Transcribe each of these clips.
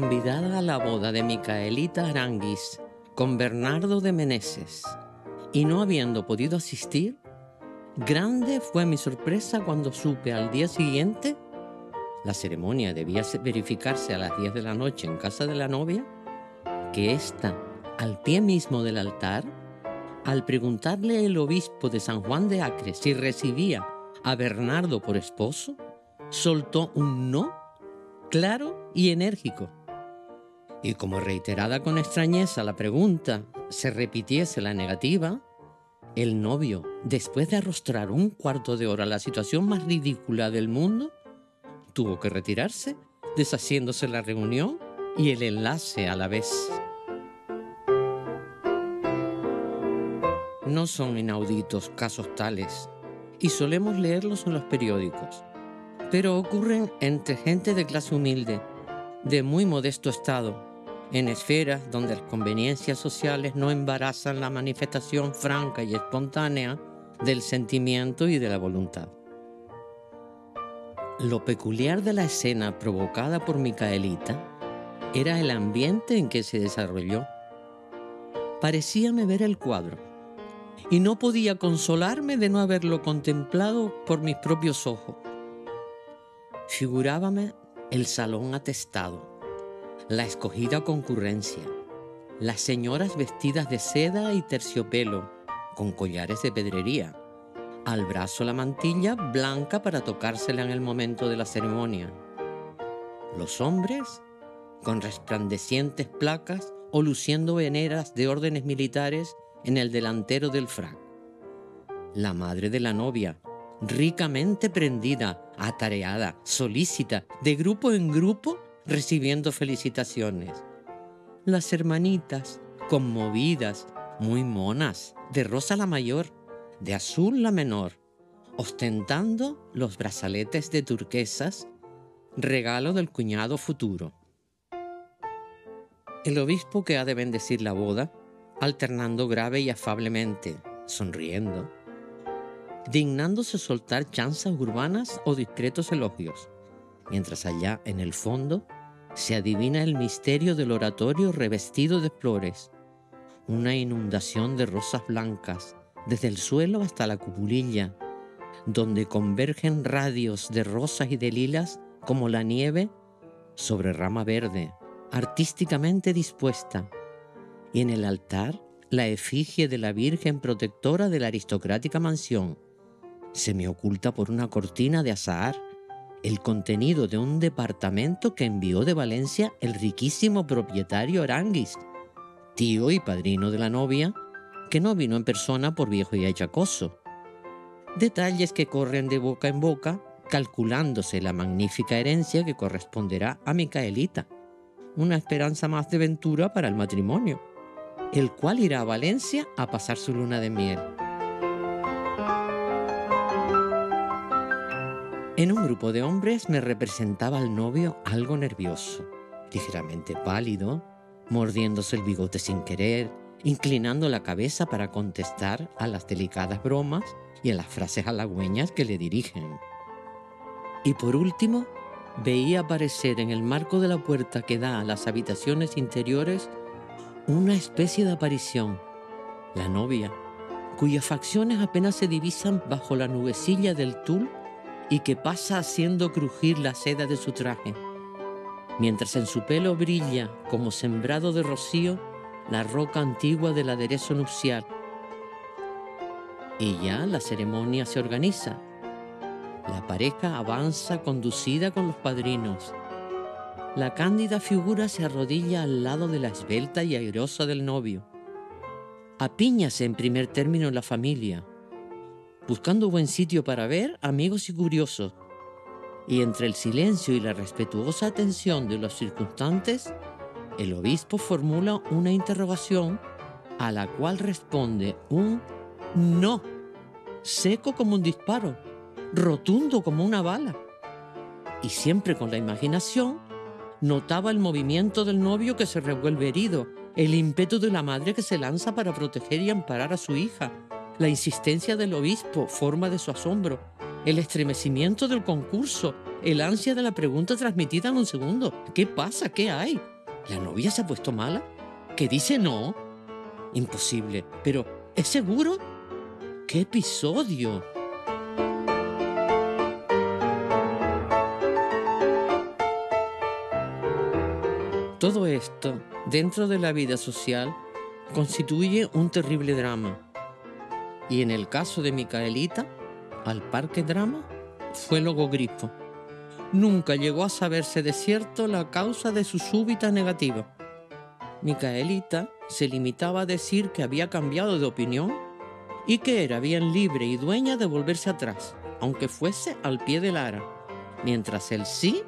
convidada a la boda de Micaelita Aranguis con Bernardo de Meneses y no habiendo podido asistir, grande fue mi sorpresa cuando supe al día siguiente, la ceremonia debía verificarse a las 10 de la noche en casa de la novia, que ésta, al pie mismo del altar, al preguntarle el obispo de San Juan de Acre si recibía a Bernardo por esposo, soltó un no claro y enérgico. Y como reiterada con extrañeza la pregunta se repitiese la negativa, el novio, después de arrostrar un cuarto de hora la situación más ridícula del mundo, tuvo que retirarse, deshaciéndose la reunión y el enlace a la vez. No son inauditos casos tales y solemos leerlos en los periódicos, pero ocurren entre gente de clase humilde, de muy modesto estado, en esferas donde las conveniencias sociales no embarazan la manifestación franca y espontánea del sentimiento y de la voluntad. Lo peculiar de la escena provocada por Micaelita era el ambiente en que se desarrolló. Parecíame ver el cuadro y no podía consolarme de no haberlo contemplado por mis propios ojos. Figurábame el salón atestado la escogida concurrencia, las señoras vestidas de seda y terciopelo, con collares de pedrería, al brazo la mantilla blanca para tocársela en el momento de la ceremonia, los hombres con resplandecientes placas o luciendo veneras de órdenes militares en el delantero del frac, la madre de la novia, ricamente prendida, atareada, solícita, de grupo en grupo, recibiendo felicitaciones. Las hermanitas, conmovidas, muy monas, de rosa la mayor, de azul la menor, ostentando los brazaletes de turquesas, regalo del cuñado futuro. El obispo que ha de bendecir la boda, alternando grave y afablemente, sonriendo, dignándose soltar chanzas urbanas o discretos elogios, mientras allá en el fondo se adivina el misterio del oratorio revestido de flores, una inundación de rosas blancas, desde el suelo hasta la cupulilla, donde convergen radios de rosas y de lilas como la nieve sobre rama verde, artísticamente dispuesta, y en el altar la efigie de la Virgen protectora de la aristocrática mansión, se me oculta por una cortina de azahar el contenido de un departamento que envió de Valencia el riquísimo propietario Aranguis, tío y padrino de la novia, que no vino en persona por viejo y achacoso. Detalles que corren de boca en boca, calculándose la magnífica herencia que corresponderá a Micaelita, una esperanza más de ventura para el matrimonio, el cual irá a Valencia a pasar su luna de miel. En un grupo de hombres me representaba al novio algo nervioso, ligeramente pálido, mordiéndose el bigote sin querer, inclinando la cabeza para contestar a las delicadas bromas y a las frases halagüeñas que le dirigen. Y por último, veía aparecer en el marco de la puerta que da a las habitaciones interiores una especie de aparición, la novia, cuyas facciones apenas se divisan bajo la nubecilla del tul y que pasa haciendo crujir la seda de su traje, mientras en su pelo brilla, como sembrado de rocío, la roca antigua del aderezo nupcial. Y ya la ceremonia se organiza. La pareja avanza conducida con los padrinos. La cándida figura se arrodilla al lado de la esbelta y airosa del novio. Apíñase en primer término la familia, buscando buen sitio para ver amigos y curiosos. Y entre el silencio y la respetuosa atención de los circunstantes, el obispo formula una interrogación a la cual responde un no, seco como un disparo, rotundo como una bala. Y siempre con la imaginación, notaba el movimiento del novio que se revuelve herido, el ímpetu de la madre que se lanza para proteger y amparar a su hija, la insistencia del obispo, forma de su asombro, el estremecimiento del concurso, el ansia de la pregunta transmitida en un segundo. ¿Qué pasa? ¿Qué hay? ¿La novia se ha puesto mala? ¿Que dice no? Imposible. Pero, ¿es seguro? ¡Qué episodio! Todo esto, dentro de la vida social, constituye un terrible drama. Y en el caso de Micaelita, al parque drama fue logogrifo. Nunca llegó a saberse de cierto la causa de su súbita negativa. Micaelita se limitaba a decir que había cambiado de opinión y que era bien libre y dueña de volverse atrás, aunque fuese al pie del ara, mientras el sí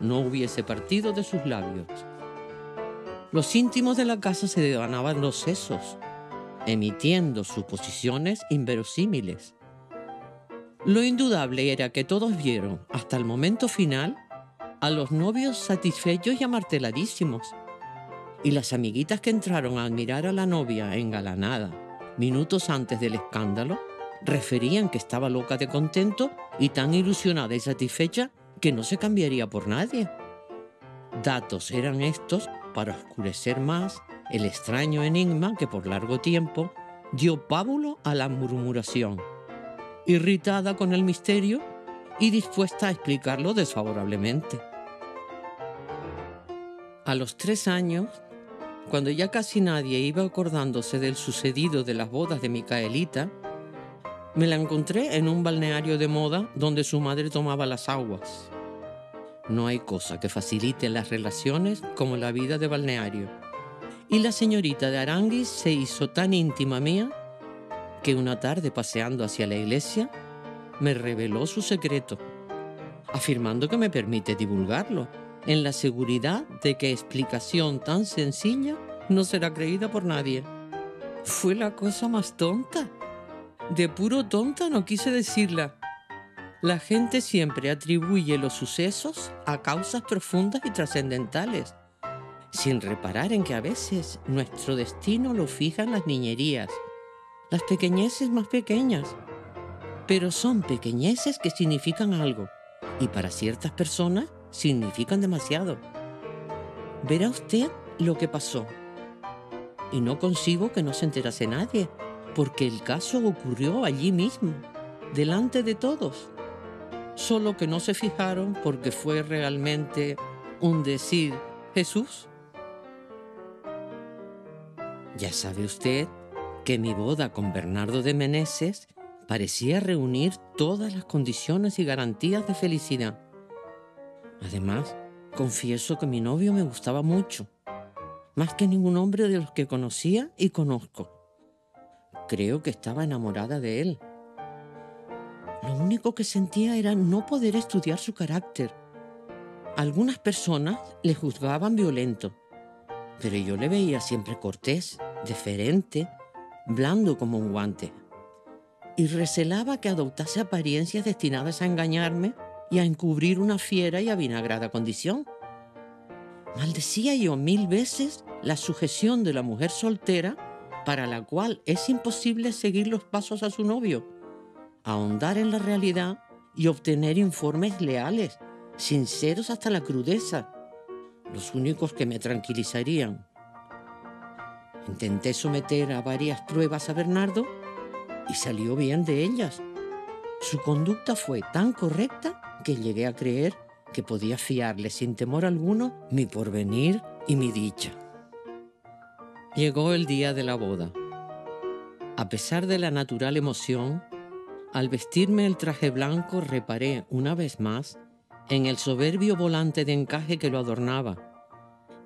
no hubiese partido de sus labios. Los íntimos de la casa se devanaban los sesos, emitiendo suposiciones inverosímiles. Lo indudable era que todos vieron, hasta el momento final, a los novios satisfechos y amarteladísimos. Y las amiguitas que entraron a admirar a la novia engalanada minutos antes del escándalo, referían que estaba loca de contento y tan ilusionada y satisfecha que no se cambiaría por nadie. Datos eran estos para oscurecer más el extraño enigma que por largo tiempo dio pábulo a la murmuración irritada con el misterio y dispuesta a explicarlo desfavorablemente. A los tres años, cuando ya casi nadie iba acordándose del sucedido de las bodas de Micaelita, me la encontré en un balneario de moda donde su madre tomaba las aguas. No hay cosa que facilite las relaciones como la vida de balneario. Y la señorita de Aranguis se hizo tan íntima mía que una tarde paseando hacia la iglesia me reveló su secreto, afirmando que me permite divulgarlo, en la seguridad de que explicación tan sencilla no será creída por nadie. Fue la cosa más tonta. De puro tonta no quise decirla. La gente siempre atribuye los sucesos a causas profundas y trascendentales, sin reparar en que a veces nuestro destino lo fijan las niñerías las pequeñeces más pequeñas. Pero son pequeñeces que significan algo y para ciertas personas significan demasiado. Verá usted lo que pasó. Y no consigo que no se enterase nadie, porque el caso ocurrió allí mismo, delante de todos. Solo que no se fijaron porque fue realmente un decir Jesús. Ya sabe usted que mi boda con Bernardo de Meneses parecía reunir todas las condiciones y garantías de felicidad. Además, confieso que mi novio me gustaba mucho, más que ningún hombre de los que conocía y conozco. Creo que estaba enamorada de él. Lo único que sentía era no poder estudiar su carácter. Algunas personas le juzgaban violento, pero yo le veía siempre cortés, deferente blando como un guante, y recelaba que adoptase apariencias destinadas a engañarme y a encubrir una fiera y avinagrada condición. Maldecía yo mil veces la sujeción de la mujer soltera para la cual es imposible seguir los pasos a su novio, ahondar en la realidad y obtener informes leales, sinceros hasta la crudeza, los únicos que me tranquilizarían. Intenté someter a varias pruebas a Bernardo y salió bien de ellas. Su conducta fue tan correcta que llegué a creer que podía fiarle sin temor alguno mi porvenir y mi dicha. Llegó el día de la boda. A pesar de la natural emoción, al vestirme el traje blanco reparé una vez más en el soberbio volante de encaje que lo adornaba,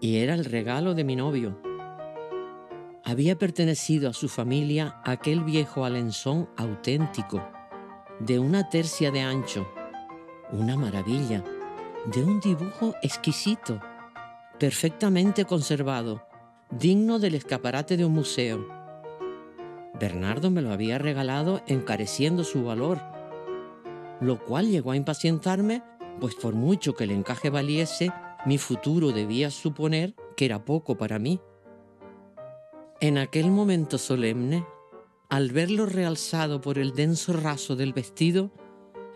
y era el regalo de mi novio había pertenecido a su familia aquel viejo alenzón auténtico, de una tercia de ancho, una maravilla, de un dibujo exquisito, perfectamente conservado, digno del escaparate de un museo. Bernardo me lo había regalado encareciendo su valor, lo cual llegó a impacientarme, pues por mucho que el encaje valiese, mi futuro debía suponer que era poco para mí. En aquel momento solemne, al verlo realzado por el denso raso del vestido,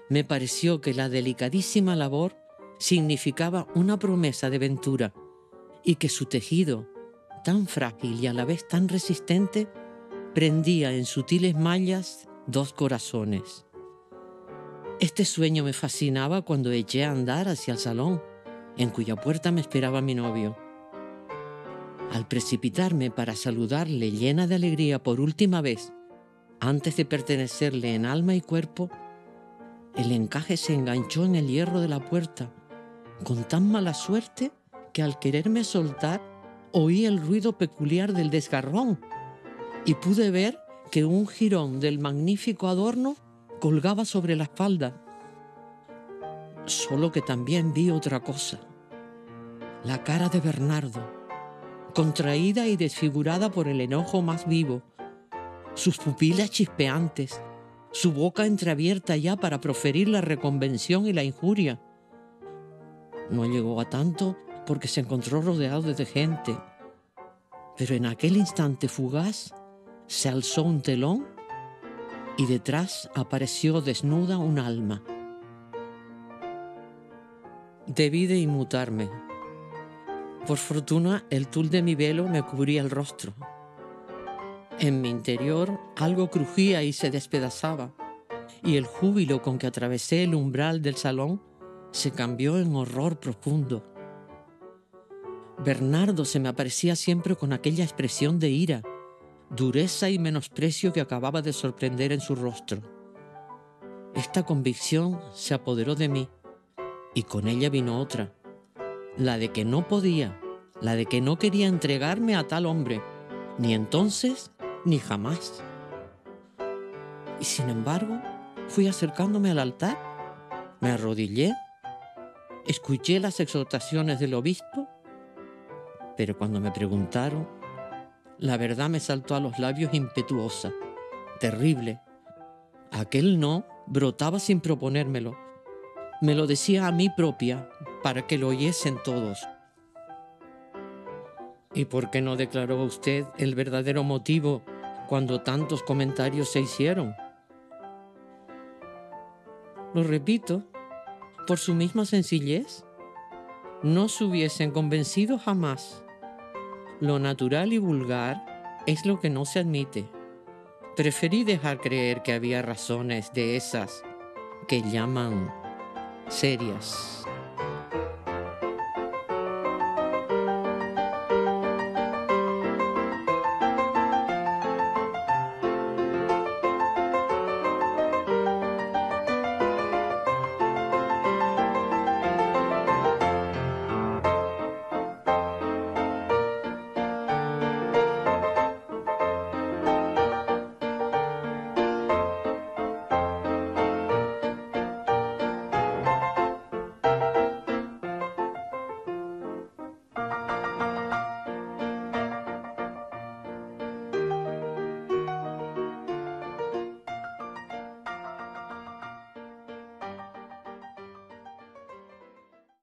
me pareció que la delicadísima labor significaba una promesa de ventura y que su tejido, tan frágil y a la vez tan resistente, prendía en sutiles mallas dos corazones. Este sueño me fascinaba cuando eché a andar hacia el salón, en cuya puerta me esperaba mi novio. Al precipitarme para saludarle llena de alegría por última vez, antes de pertenecerle en alma y cuerpo, el encaje se enganchó en el hierro de la puerta con tan mala suerte que al quererme soltar oí el ruido peculiar del desgarrón y pude ver que un jirón del magnífico adorno colgaba sobre la espalda. Solo que también vi otra cosa. La cara de Bernardo, contraída y desfigurada por el enojo más vivo, sus pupilas chispeantes, su boca entreabierta ya para proferir la reconvención y la injuria. No llegó a tanto porque se encontró rodeado de gente, pero en aquel instante fugaz se alzó un telón y detrás apareció desnuda un alma. Debí de inmutarme. Por fortuna el tul de mi velo me cubría el rostro. En mi interior algo crujía y se despedazaba, y el júbilo con que atravesé el umbral del salón se cambió en horror profundo. Bernardo se me aparecía siempre con aquella expresión de ira, dureza y menosprecio que acababa de sorprender en su rostro. Esta convicción se apoderó de mí y con ella vino otra, la de que no podía, la de que no quería entregarme a tal hombre, ni entonces ni jamás. Y sin embargo, fui acercándome al altar, me arrodillé, escuché las exhortaciones del obispo, pero cuando me preguntaron la verdad me saltó a los labios impetuosa, terrible. Aquel no brotaba sin proponérmelo. Me lo decía a mí propia para que lo oyesen todos. ¿Y por qué no declaró usted el verdadero motivo cuando tantos comentarios se hicieron? Lo repito, por su misma sencillez, no se hubiesen convencido jamás lo natural y vulgar es lo que no se admite. Preferí dejar creer que había razones de esas que llaman serias.